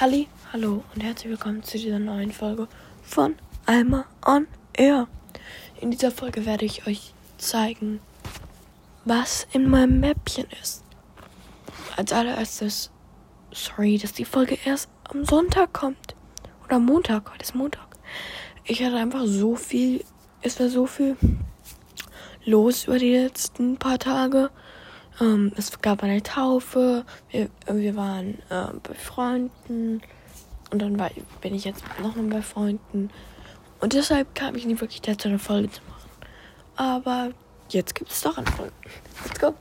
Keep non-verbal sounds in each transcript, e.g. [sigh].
Halli, hallo und herzlich willkommen zu dieser neuen Folge von Alma on Air. In dieser Folge werde ich euch zeigen, was in meinem Mäppchen ist. Als allererstes, sorry, dass die Folge erst am Sonntag kommt. Oder Montag, heute ist Montag. Ich hatte einfach so viel, es war so viel los über die letzten paar Tage. Ähm, es gab eine Taufe, wir, wir waren äh, bei Freunden und dann war, bin ich jetzt nochmal bei Freunden. Und deshalb kam ich nie wirklich dazu, eine Folge zu machen. Aber jetzt gibt es doch eine Folge. Let's go.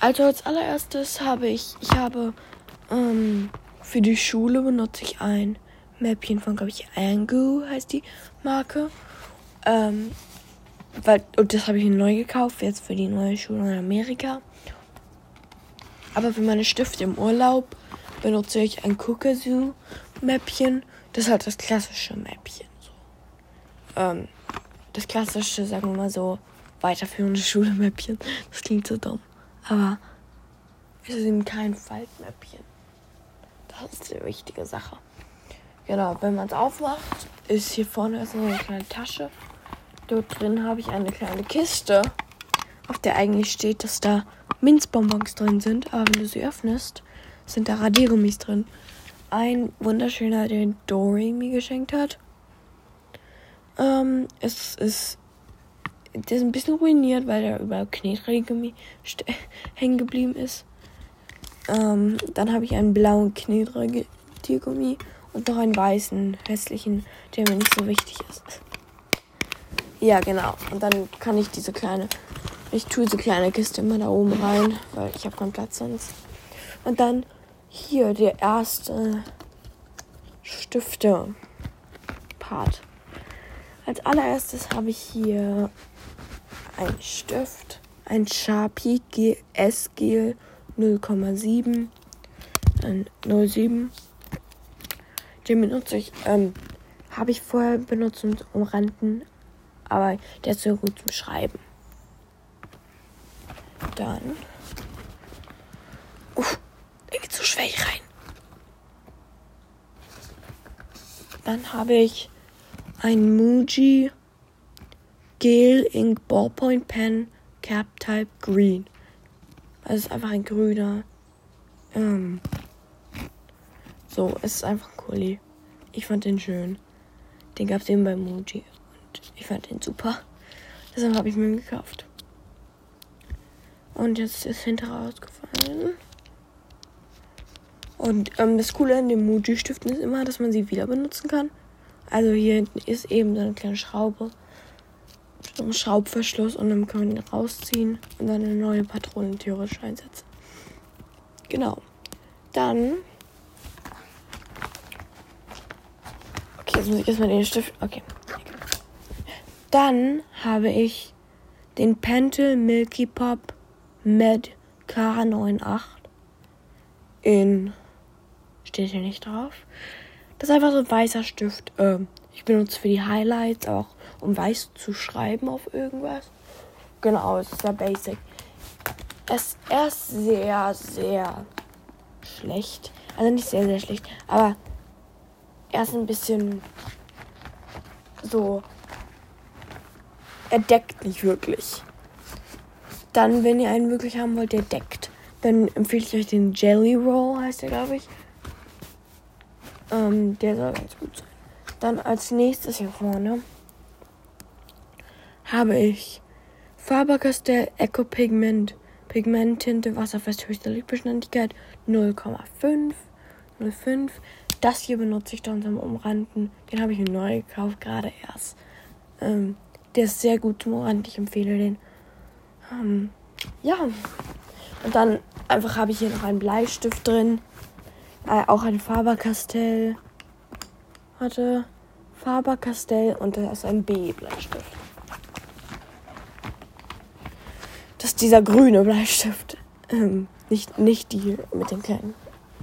Also als allererstes habe ich, ich habe ähm, für die Schule benutze ich ein Mäppchen von, glaube ich, Angu heißt die Marke. Ähm, weil, und das habe ich neu gekauft, jetzt für die neue Schule in Amerika. Aber für meine Stifte im Urlaub benutze ich ein Kukasu-Mäppchen. Das ist halt das klassische Mäppchen. So. Ähm, das klassische, sagen wir mal so, weiterführende [laughs] Schule-Mäppchen. Das klingt so dumm. Aber es ist eben kein Faltmäppchen. Das ist die wichtige Sache. Genau, wenn man es aufmacht, ist hier vorne ist eine kleine Tasche. Dort drin habe ich eine kleine Kiste, auf der eigentlich steht, dass da Minzbonbons drin sind, aber wenn du sie öffnest, sind da Radiergummis drin. Ein wunderschöner, den Dory mir geschenkt hat. Ähm, es ist. Der ist ein bisschen ruiniert, weil da überall Knetradiergummi [laughs] hängen geblieben ist. Ähm, dann habe ich einen blauen Knetradiergummi und noch einen weißen, hässlichen, der mir nicht so wichtig ist. Ja, genau. Und dann kann ich diese kleine ich tue diese kleine Kiste immer da oben rein, weil ich habe keinen Platz sonst. Und dann hier der erste Stifte-Part. Als allererstes habe ich hier einen Stift, ein Sharpie GS Gel 0,7, ein 07. Den benutze ich, ähm, habe ich vorher benutzt, um umranden, aber der ist so gut zum Schreiben. Dann. Uff, der geht so schwer rein. Dann habe ich ein Muji Gel Ink Ballpoint Pen Cap Type Green. Also es ist einfach ein grüner. Ähm, so, es ist einfach ein Kuli. Ich fand den schön. Den gab es eben bei Muji. Ich fand den super. Deshalb habe ich mir ihn gekauft. Und jetzt ist hinter rausgefallen. Und ähm, das Coole an den Muji-Stiften ist immer, dass man sie wieder benutzen kann. Also hier hinten ist eben so eine kleine Schraube. So ein Schraubverschluss und dann kann man ihn rausziehen und dann eine neue Patrone theoretisch einsetzen. Genau. Dann. Okay, jetzt muss ich erstmal den Stift. Okay. Dann habe ich den Pentel Milky Pop Med K98 in. Steht hier nicht drauf. Das ist einfach so ein weißer Stift. Ähm, ich benutze für die Highlights auch, um weiß zu schreiben auf irgendwas. Genau, es ist sehr basic. Es, ist sehr, sehr schlecht. Also nicht sehr, sehr schlecht, aber er ist ein bisschen so. Er deckt nicht wirklich. Dann, wenn ihr einen wirklich haben wollt, der deckt, dann empfehle ich euch den Jelly Roll, heißt der, glaube ich. Ähm, der soll ganz gut sein. Dann als nächstes hier vorne habe ich Faber-Castell Eco Pigment Pigmenttinte wasserfest höchste Lichtbeständigkeit 0,5 0,5. Das hier benutze ich dann zum Umranden. Den habe ich mir neu gekauft, gerade erst. Ähm, der ist sehr gut Umranden. Ich empfehle den. Ähm, ja. Und dann einfach habe ich hier noch einen Bleistift drin. Äh, auch ein Faber-Castell. Warte. Faber-Castell und da ist ein B-Bleistift. Das ist dieser grüne Bleistift. Ähm, nicht, nicht die mit den kleinen.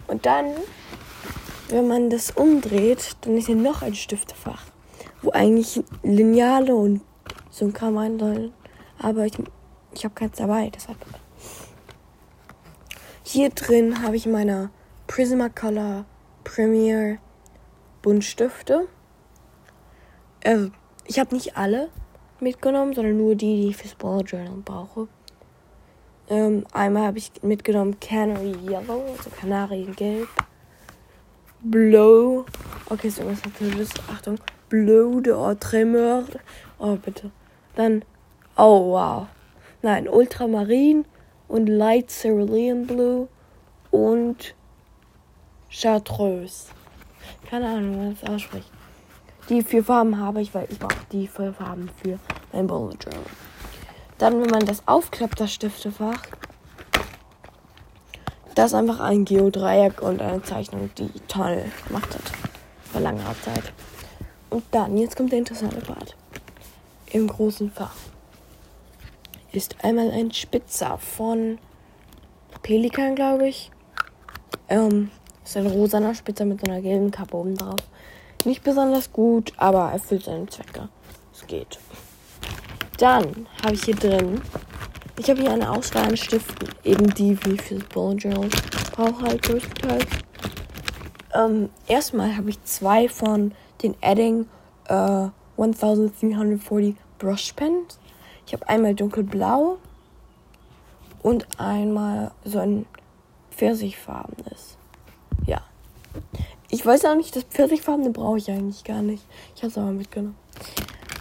Und dann, wenn man das umdreht, dann ist hier noch ein Stiftefach. Wo eigentlich Lineale und so ein Kram rein sollen. Aber ich ich habe keins dabei, deshalb. Hier drin habe ich meine Prismacolor Premier Buntstifte. Also, ich habe nicht alle mitgenommen, sondern nur die, die ich fürs Bullet Journal brauche. Ähm, einmal habe ich mitgenommen Canary Yellow, also Kanariengelb. Blow. Okay, ist irgendwas Französisches. Achtung. Blow de Tremeur. Oh, bitte. Dann. Oh, wow. Nein, Ultramarin und Light Cerulean Blue und Chartreuse. Keine Ahnung, wie man das ausspricht. Die vier Farben habe ich, weil ich brauche die vier Farben für mein Bullet Journal. Dann, wenn man das aufklappt, das Stiftefach, das ist einfach ein Geodreieck und eine Zeichnung, die toll gemacht hat. Vor langer Zeit. Und dann, jetzt kommt der interessante Part. Im großen Fach ist einmal ein Spitzer von Pelikan, glaube ich. Ähm, ist ein rosaner Spitzer mit einer gelben Kappe oben drauf. Nicht besonders gut, aber erfüllt seine Zwecke. Es geht. Dann habe ich hier drin. Ich habe hier eine Auswahl an Stiften. Eben die, wie ich fürs Bullet Journal brauche halt größtenteils. Ähm, erstmal habe ich zwei von den Adding äh, 1340 Brush Pens. Ich habe einmal dunkelblau und einmal so ein pfirsichfarbenes. Ja. Ich weiß auch nicht, das pfirsichfarbene brauche ich eigentlich gar nicht. Ich habe es aber mitgenommen.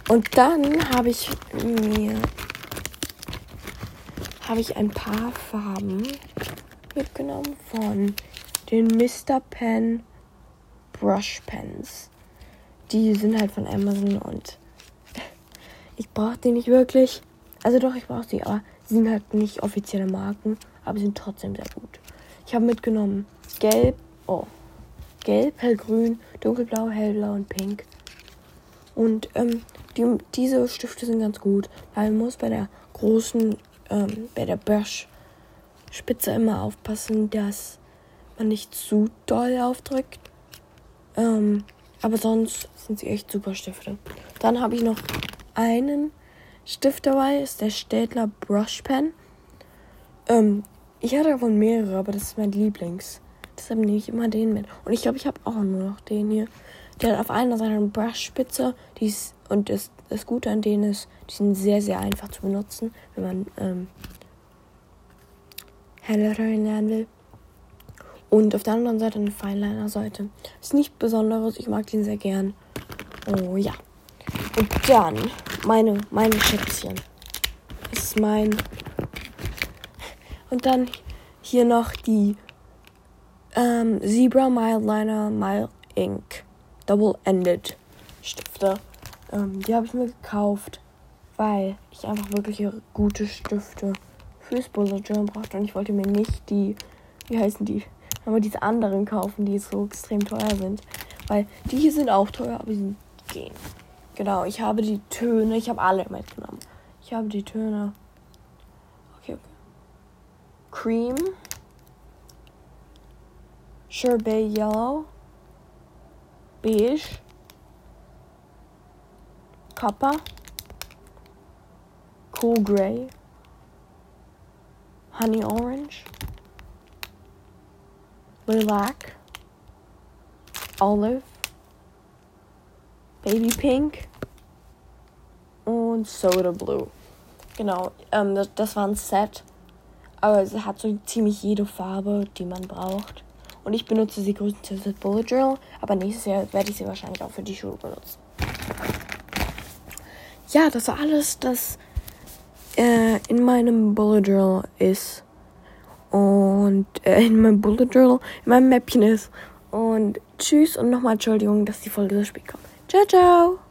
Und dann habe ich mir habe ich ein paar Farben mitgenommen von den Mr. Pen Brush Pens. Die sind halt von Amazon und ich brauche die nicht wirklich. Also doch, ich brauche sie, aber sie sind halt nicht offizielle Marken, aber sie sind trotzdem sehr gut. Ich habe mitgenommen Gelb, oh, Gelb, Hellgrün, Dunkelblau, Hellblau und Pink. Und ähm, die, diese Stifte sind ganz gut, weil man muss bei der großen, ähm, bei der Brush-Spitze immer aufpassen, dass man nicht zu doll aufdrückt. Ähm, aber sonst sind sie echt super Stifte. Dann habe ich noch einen Stift dabei, ist der Städtler Brush Pen. Ähm, ich hatte davon mehrere, aber das ist mein Lieblings. Deshalb nehme ich immer den mit. Und ich glaube, ich habe auch nur noch den hier. Der hat auf einer Seite eine Brushspitze. Die ist, und das, das Gute an denen ist, die sind sehr, sehr einfach zu benutzen, wenn man ähm, Handlettering lernen will. Und auf der anderen Seite eine Fineliner-Seite. Ist nichts Besonderes, ich mag den sehr gern. Oh ja. Und dann meine, meine Schätzchen. Das ist mein. Und dann hier noch die ähm, Zebra Mildliner Mile Ink. Double-Ended Stifte. Ähm, die habe ich mir gekauft, weil ich einfach wirklich gute Stifte fürs Bullet Journal brauchte. Und ich wollte mir nicht die, wie heißen die, aber diese anderen kaufen, die so extrem teuer sind. Weil die hier sind auch teuer, aber sie gehen. Genau, ich habe die Töne, ich habe alle mitgenommen. Ich habe die Töne. Okay, okay. Cream. Sherbet Yellow beige, copper, cool gray, honey orange, lilac, olive, baby pink und soda blue. Genau, ähm, das, das war ein Set, aber es hat so ziemlich jede Farbe, die man braucht. Und ich benutze sie größtenteils für Bullet Journal, aber nächstes Jahr werde ich sie wahrscheinlich auch für die Schule benutzen. Ja, das war alles, das äh, in meinem Bullet Journal ist. Und äh, in meinem Bullet Journal, in meinem Mäppchen ist. Und tschüss und nochmal Entschuldigung, dass die Folge so spät kommt. Good.